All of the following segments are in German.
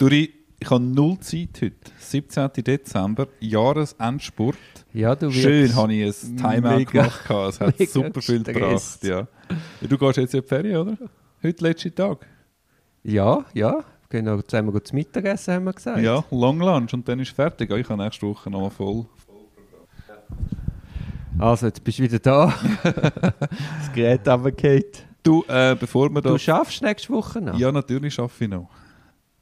Duri, ich habe null Zeit heute. 17. Dezember, Jahresendspurt. Ja, du Schön habe ich ein Timeout mega- gemacht. Es hat super viel gebracht. Ja. Du gehst jetzt in die Ferien, oder? Heute letzter Tag. Ja, ja. Genau, zusammen gehen zum Mittagessen, haben wir gesagt. Ja, Long Lunch und dann ist fertig. Ich habe nächste Woche nochmal voll. Also, jetzt bist du wieder da. das Gerät runtergefallen. Du, äh, bevor wir da... Du schaffst nächste Woche noch? Ja, natürlich arbeite ich noch.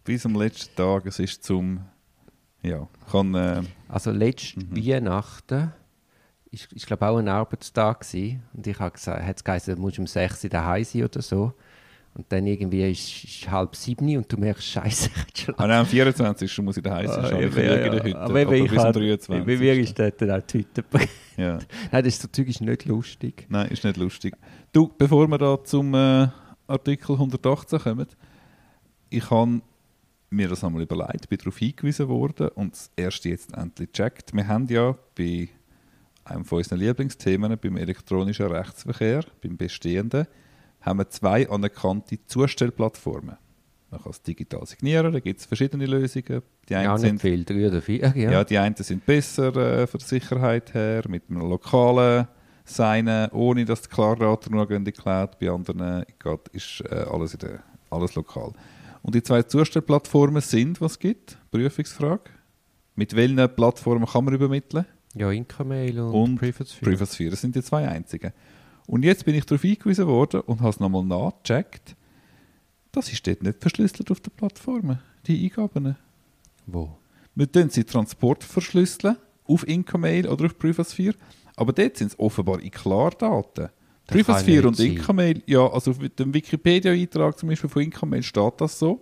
Bis am letzten Tag. Es ist zum... Ja, ich kann... Äh, Also, letzte Mhm. Weihnachten ist, ist glaube auch ein Arbeitstag gewesen. Und ich habe gesagt, hat es geheißen, du musst um 6 Uhr daheim sein oder so. Und dann irgendwie ist es halb sieben und du merkst, Scheiße, ich schon ah, nein, am 24. muss ich daheim sein. Ah, schon. ich ja, ja, heute. Aber Aber, wenn bis ich am halt- 23. Bei mir ist dort dann auch die Hütte. Ja. Nein, das ist so Zeug ist nicht lustig. Nein, ist nicht lustig. Du, bevor wir da zum äh, Artikel 118 kommen, ich habe mir das einmal überlegt, bin darauf hingewiesen worden und das erste jetzt endlich gecheckt. Wir haben ja bei einem von unseren Lieblingsthemen, beim elektronischen Rechtsverkehr, beim bestehenden, haben wir zwei anerkannte Zustellplattformen. Man kann es digital signieren, da gibt es verschiedene Lösungen. Die einen Ja, sind viel, drei oder vier. Ja. ja. die einen sind besser äh, von der Sicherheit her, mit einem lokalen Signen, ohne dass die Klardaten nur in die Cloud. Bei anderen äh, geht, ist äh, alles, in der, alles lokal. Und die zwei Zustellplattformen sind, was es gibt, Prüfungsfrage. Mit welchen Plattformen kann man übermitteln? ja Incamail und, Und Privatsphere. Privasphere, das sind die zwei einzigen. Und jetzt bin ich darauf hingewiesen worden und habe es nochmal nachgecheckt. Das ist dort nicht verschlüsselt auf den Plattformen, die Eingaben. Wo? Wir tun sie Transport verschlüsseln auf Incamail oder auf Privasphere, aber dort sind es offenbar in Klardaten. Privasphere nicht und sein. Incamail, ja, also auf dem Wikipedia-Eintrag zum Beispiel von Incamail steht das so.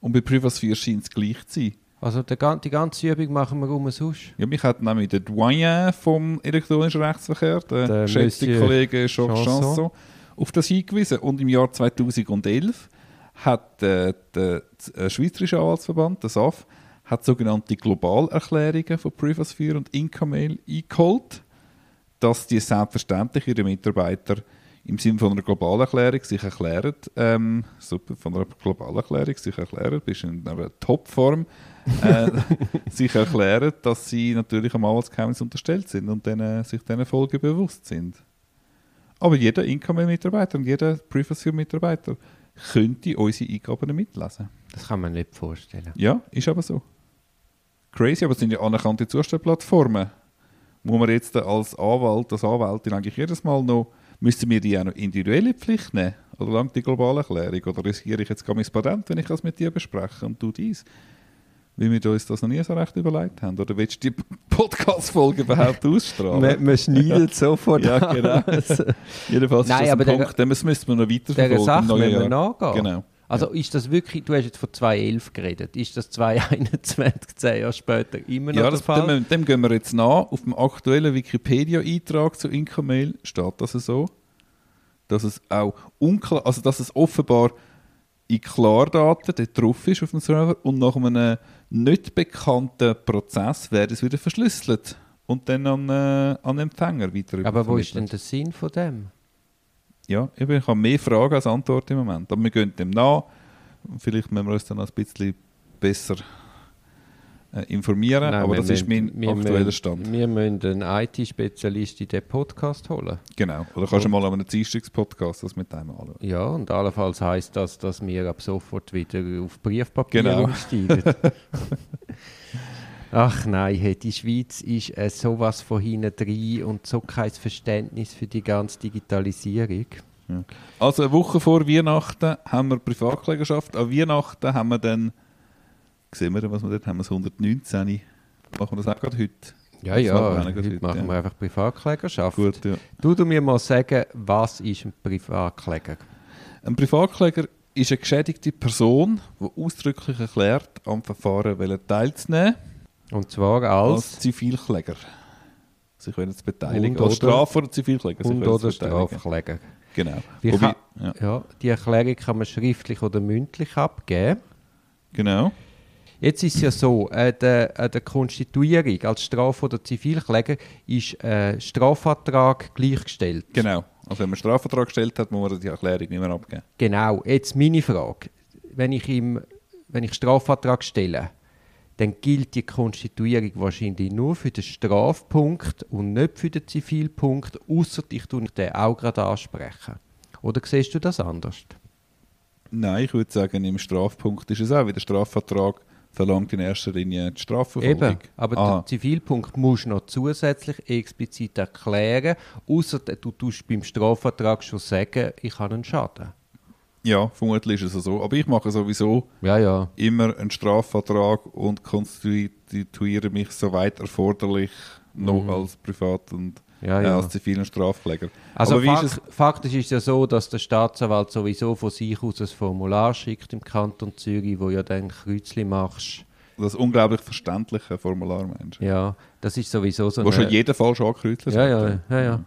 Und bei Privasphere scheint es gleich zu sein. Also der, die ganze Übung machen wir umsonst. Ja, mich hat nämlich der Doyen vom elektronischen Rechtsverkehr, der, Der geschätzte Monsieur Kollege Jacques Chanson. Chanson, auf das hingewiesen. Und im Jahr 2011 hat äh, der äh, Schweizerische Anwaltsverband, der SAF, hat sogenannte Globalerklärungen von Privasphere und Incamail eingeholt, dass die selbstverständlich ihre Mitarbeiter im Sinne von einer Globalerklärung sich erklären, ähm, super, von einer Globalerklärung sich erklären, bist in einer Topform, äh, sich erklären, dass sie natürlich am Anwaltsgeheimnis unterstellt sind und äh, sich diesen Folgen bewusst sind. Aber jeder Income-Mitarbeiter und jeder Privacy-Mitarbeiter könnte unsere Eingaben mitlesen. Das kann man nicht vorstellen. Ja, ist aber so. Crazy, aber es sind ja anerkannte Zustellplattformen. Muss man jetzt als Anwalt, als Anwältin eigentlich jedes Mal noch, müssen wir die auch noch individuell in die Pflicht nehmen? Oder langt die globale Erklärung? Oder riskiere ich jetzt gar mein Patent, wenn ich das mit dir bespreche und du dies? Weil wir uns das noch nie so recht überlegt haben. Oder willst du die Podcast-Folge überhaupt ausstrahlen? Man, man schneidet sofort Ja, genau. Jedenfalls Nein, ist das ein der- Punkt, den müssen wir noch weiter Dieser verfolgen. Sache müssen wir nachgehen. Genau. Also ist das wirklich, du hast jetzt von 2011 geredet, ist das 2021, 10 Jahre später immer noch Ja, der das, Fall? dem, dem gehen wir jetzt nach. Auf dem aktuellen Wikipedia-Eintrag zu Incamail steht das so, dass es auch unklar, also dass es offenbar in Klardaten dort drauf ist auf dem Server und nach einem nicht bekannten Prozess wird es wieder verschlüsselt und dann an, äh, an den Empfänger weiter Aber wo ist denn der Sinn von dem? Ja, eben, ich habe mehr Fragen als Antworten im Moment. Aber wir gehen dem nach. Vielleicht müssen wir uns dann noch ein bisschen besser äh, informieren. Nein, aber das ist mein müssen- wir aktueller müssen- Stand. Wir müssen einen IT-Spezialist in diesen Podcast holen. Genau. Oder kannst du mal an einem Dienstagspodcast das mit dem anschauen? Ja, und allenfalls heisst das, dass wir ab sofort wieder auf Briefpapier Genau. umsteigen. Ach nein, hey, die Schweiz ist äh, sowas von hinten drin und so kein Verständnis für die ganze Digitalisierung. Also eine Woche vor Weihnachten haben wir Privatklägerschaft. An Weihnachten haben wir dann, sehen wir, was wir dort haben, wir das 119. Machen wir das auch gerade heute? Ja, Das ja, machen heute heute, machen ja. wir einfach Privatklägerschaft. Gut, ja. Du, du mir mal sagen, was ist ein Privatkläger? Ein Privatkläger ist eine geschädigte Person, die ausdrücklich erklärt, am Verfahren teilzunehmen Und zwar als als Zivilkläger. Sich wollen zu beteiligen. Und als oder- Straf- oder Zivilkläger. sich und oder. Strafkläger. Genau. Wobei, kann- ja, Ja, die Erklärung kann man schriftlich oder mündlich abgeben. genau. Jetzt ist es ja so, äh, der, äh, der Konstituierung als Straf- oder Zivilkläger ist äh, Strafvertrag gleichgestellt. Genau. Also wenn man einen Strafvertrag gestellt hat, muss man die Erklärung nicht mehr abgeben. Genau, jetzt meine Frage. Wenn ich im wenn ich Strafvertrag stelle, dann gilt die Konstituierung wahrscheinlich nur für den Strafpunkt und nicht für den Zivilpunkt, außer ich tue den auch gerade ansprechen. Oder siehst du das anders? Nein, ich würde sagen, im Strafpunkt ist es auch, wie der Strafvertrag verlangt in erster Linie die Strafverfolgung. Eben, aber Aha. den Zivilpunkt musst du noch zusätzlich explizit erklären, außer du tust beim Strafvertrag schon sagen, ich habe einen Schaden. Ja, vermutlich ist es so. Aber ich mache sowieso Ja, ja. immer einen Strafvertrag und konstituiere mich soweit erforderlich noch als Privat- und Mhm. Ja, äh, ja. als zivilen Strafkläger. Also fakt, ist faktisch ist es ja so, dass der Staatsanwalt sowieso von sich aus ein Formular schickt im Kanton Zürich, wo ja dann Kreuzli machst. Das unglaublich verständliche Formular, meinst du? Ja, das ist sowieso so Wo eine- schon jeder Fall schon angekreuzt Ja, ja, ja, ja.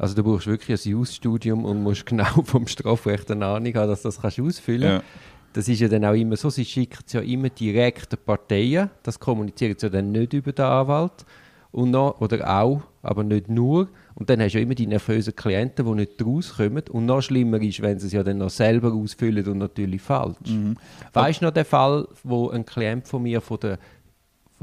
Also du brauchst wirklich ein Jus-Studium und musst genau vom Strafrecht eine Ahnung haben, dass du das kannst ausfüllen Ja. kannst. Das ist ja dann auch immer so, sie schicken es ja immer direkt den Parteien, das kommunizieren sie ja dann nicht über den Anwalt. Und noch, oder auch, aber nicht nur. Und dann hast du ja immer die nervösen Klienten, die nicht rauskommen. Und noch schlimmer ist, wenn sie es ja dann noch selber ausfüllen und natürlich falsch. Weißt du noch den Fall, wo ein Klient von mir von der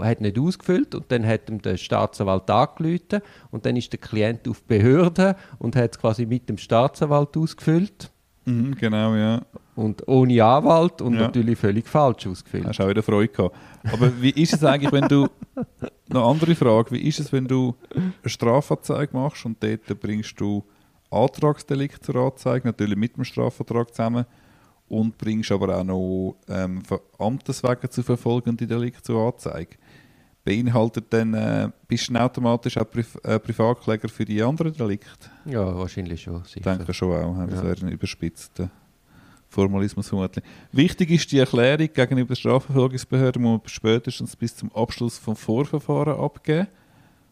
hat nicht ausgefüllt und dann hat ihm der Staatsanwalt angerufen und dann ist der Klient auf die Behörde und hat es quasi mit dem Staatsanwalt ausgefüllt Mhm, genau, ja. und ohne Anwalt und Ja. natürlich völlig falsch ausgefüllt. Hast auch wieder Freude gehabt. Aber wie ist es eigentlich, wenn du, eine andere Frage, wie ist es, wenn du eine Strafanzeige machst und dort bringst du Antragsdelikt zur Anzeige, natürlich mit dem Strafvertrag zusammen, und bringst aber auch noch ähm, Ver- Amteswege zu verfolgende Delikte zur Anzeige. Beinhaltet dann, äh, bist du dann automatisch auch Priv äh, Privatkläger für die anderen Delikte? Ja, wahrscheinlich schon. Ich denke schon auch. Das Ja. wäre ein überspitzter Formalismus vermutlich. Wichtig ist die Erklärung gegenüber der Strafverfolgungsbehörde, muss man spätestens bis zum Abschluss vom Vorverfahren abgeben.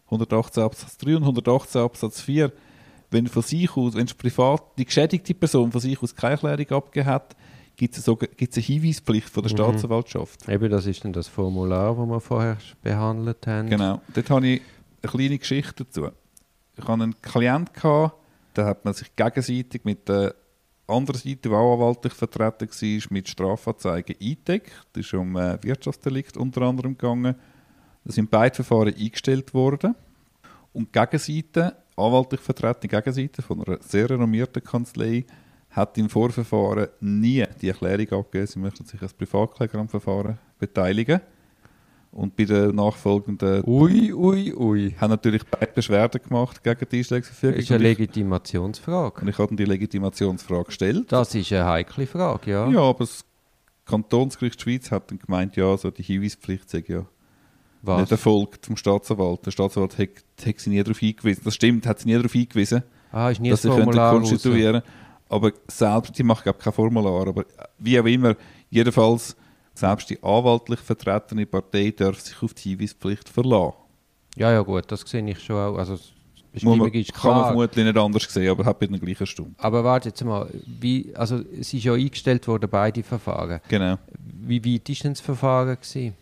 118 Absatz 3 und 118 Absatz 4. Wenn von sich aus, wenn die privat, die geschädigte Person von sich aus keine Erklärung abgegeben hat, gibt es gibt's eine Hinweispflicht von der Mhm. Staatsanwaltschaft. Eben, das ist dann das Formular, das wir vorher behandelt haben. Genau. Dort habe ich eine kleine Geschichte dazu. Ich hatte einen Klient, gehabt, da hat man sich gegenseitig mit der anderen Seite, die auch anwaltlich vertreten war, mit Strafanzeigen eingedeckt. Das ist um äh, Wirtschaftsdelikt unter anderem gegangen. Da sind beide Verfahren eingestellt worden. Und die Gegenseite, anwaltlich vertretene Gegenseite von einer sehr renommierten Kanzlei, hat im Vorverfahren nie die Erklärung abgegeben, sie möchten sich als Privatkläger am Verfahren beteiligen. Und bei den nachfolgenden Ui, ui, ui. haben natürlich beide Beschwerden gemacht gegen die Einschlägsverfügung. Das ist eine Legitimationsfrage. und ich habe dann die Legitimationsfrage gestellt. Das ist eine heikle Frage, ja. Ja, aber das Kantonsgericht Schweiz hat dann gemeint, ja, so die Hinweispflicht sei ja Was? nicht erfolgt vom Staatsanwalt. Der Staatsanwalt hat, hat sie nie darauf hingewiesen. Das stimmt, hat sie nie darauf hingewiesen, Ah, ist nie dass das sie Formular raus. konstituieren Aber selbst, die machen glaube kein Formular, aber wie auch immer, jedenfalls, selbst die anwaltlich vertretene Partei darf sich auf die Hinweispflicht verlassen. Ja, ja, gut, das sehe ich schon auch. Also, Bestimmung man, ist kann man klar. vermutlich nicht anders sehen, aber hat bei der gleichen Stunde. Aber warte jetzt mal, wie, also es ist ja eingestellt worden, beide Verfahren. Genau. Wie weit war denn das Verfahren? Gewesen?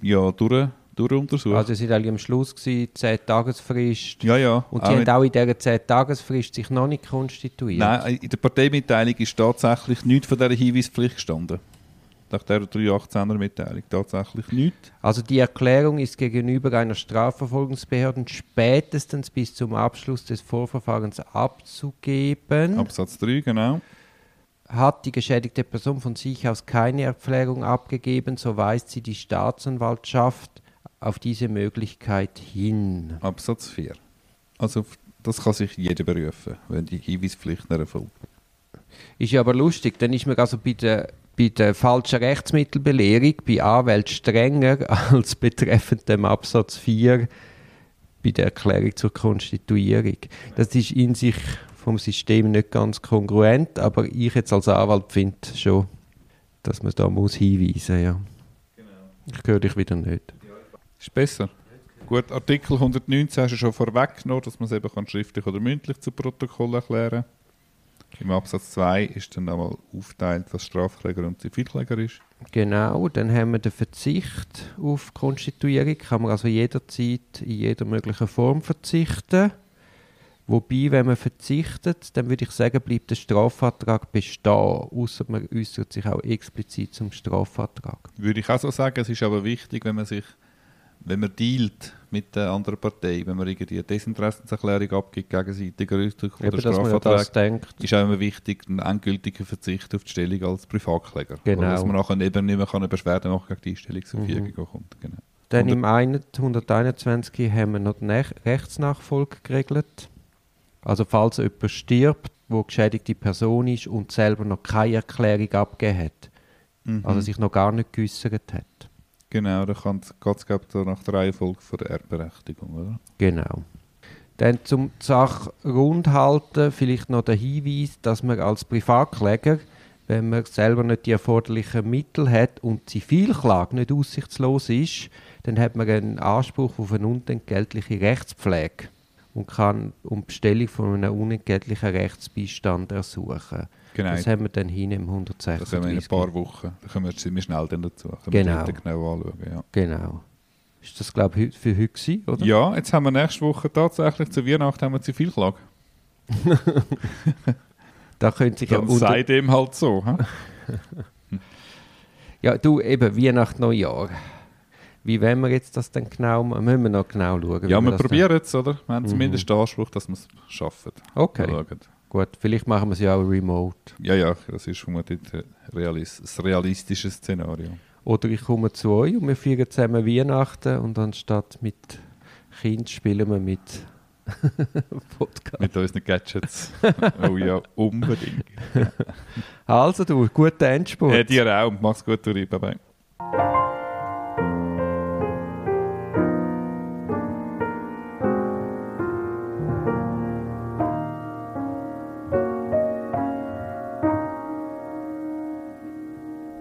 Ja, durch, durch untersucht. Also es war eigentlich am Schluss, gewesen, 10 Tagesfrist. ja, ja. Und auch die haben auch in dieser 10 Tagesfrist sich noch nicht konstituiert. Nein, in der Parteimitteilung ist tatsächlich nichts von dieser Hinweispflicht gestanden. Nach der 318er Mitteilung. Tatsächlich nichts. Also die Erklärung ist gegenüber einer Strafverfolgungsbehörde spätestens bis zum Abschluss des Vorverfahrens abzugeben. Absatz 3, genau. Hat die geschädigte Person von sich aus keine Erklärung abgegeben, so weist sie die Staatsanwaltschaft auf diese Möglichkeit hin. Absatz 4. Also, das kann sich jeder berufen, wenn die Hinweispflicht nicht erfolgt. Ist ja aber lustig, dann ist man also bei der, bei der falschen Rechtsmittelbelehrung bei Anwälten strenger als betreffend dem Absatz 4 bei der Erklärung zur Konstituierung. Das ist in sich vom System nicht ganz kongruent, aber ich jetzt als Anwalt finde schon, dass man da muss hinweisen ja. Ich höre dich wieder nicht. Ist besser. Gut, Artikel 119 hast du schon vorweggenommen, dass man es eben kann schriftlich oder mündlich zu Protokoll erklären Im Absatz 2 ist dann einmal aufteilt, was Strafkläger und Zivilkläger ist. Genau, dann haben wir den Verzicht auf Konstituierung. Kann man also jederzeit in jeder möglichen Form verzichten. Wobei, wenn man verzichtet, dann würde ich sagen, bleibt der Strafvertrag bestehen, außer man äußert sich auch explizit zum Strafvertrag. Würde ich auch so sagen. Es ist aber wichtig, wenn man sich, wenn man dealt mit der anderen Partei, wenn man irgendwie eine Desinteressenserklärung abgibt, gegenseitiger Ausdruck von Eben, der dass man ja das Strafvertrag, denkt. ist auch immer wichtig, einen endgültigen Verzicht auf die Stellung als Privatkläger. Genau. Oder dass man nachher eben nicht mehr kann eine Beschwerde machen gegen die Einstellungsverfügung Mhm. kommt. Genau. Dann Und- im 121 haben wir noch Nach Rechtsnachfolge geregelt. Also falls jemand stirbt, wo geschädigte Person ist und selber noch keine Erklärung abgegeben hat, Mhm. also sich noch gar nicht geäussert hat. Genau, da geht es, glaube nach der Reihenfolge von der Erbberechtigung, oder? Genau. Dann zum die Sache vielleicht noch der Hinweis, dass man als Privatkläger, wenn man selber nicht die erforderlichen Mittel hat und Zivilklage nicht aussichtslos ist, dann hat man einen Anspruch auf eine unentgeltliche Rechtspflege und kann um Bestellung von einem unentgeltlichen Rechtsbeistand ersuchen. Genau, Das haben wir dann hin im das haben wir in 136. ein paar Wochen. Da können wir ziemlich schnell dann dazu. Können Genau. wir genau anschauen, ja. Genau. Ist das, glaube ich, für heute gewesen, oder? Ja, jetzt haben wir nächste Woche tatsächlich zu Weihnachten haben wir Zivilklage. Da könnte sich ja Dann unter- sei dem halt so. Ja, du, eben Weihnachten, Neujahr. Wie wollen wir jetzt das denn genau machen? Müssen wir noch genau schauen? Ja, wir das probieren es, oder? Wir haben Mhm. zumindest den Anspruch, dass wir es schaffen. Okay, gut. Vielleicht machen wir es ja auch remote. Ja, ja, das ist vermutlich realis ein realistisches Szenario. Oder ich komme zu euch und wir feiern zusammen Weihnachten und anstatt mit Kind spielen wir mit Podcast. Mit unseren Gadgets. oh ja, unbedingt. Also du, guten Endspurt. Äh, dir auch. Mach's gut, Uri. Bye bye.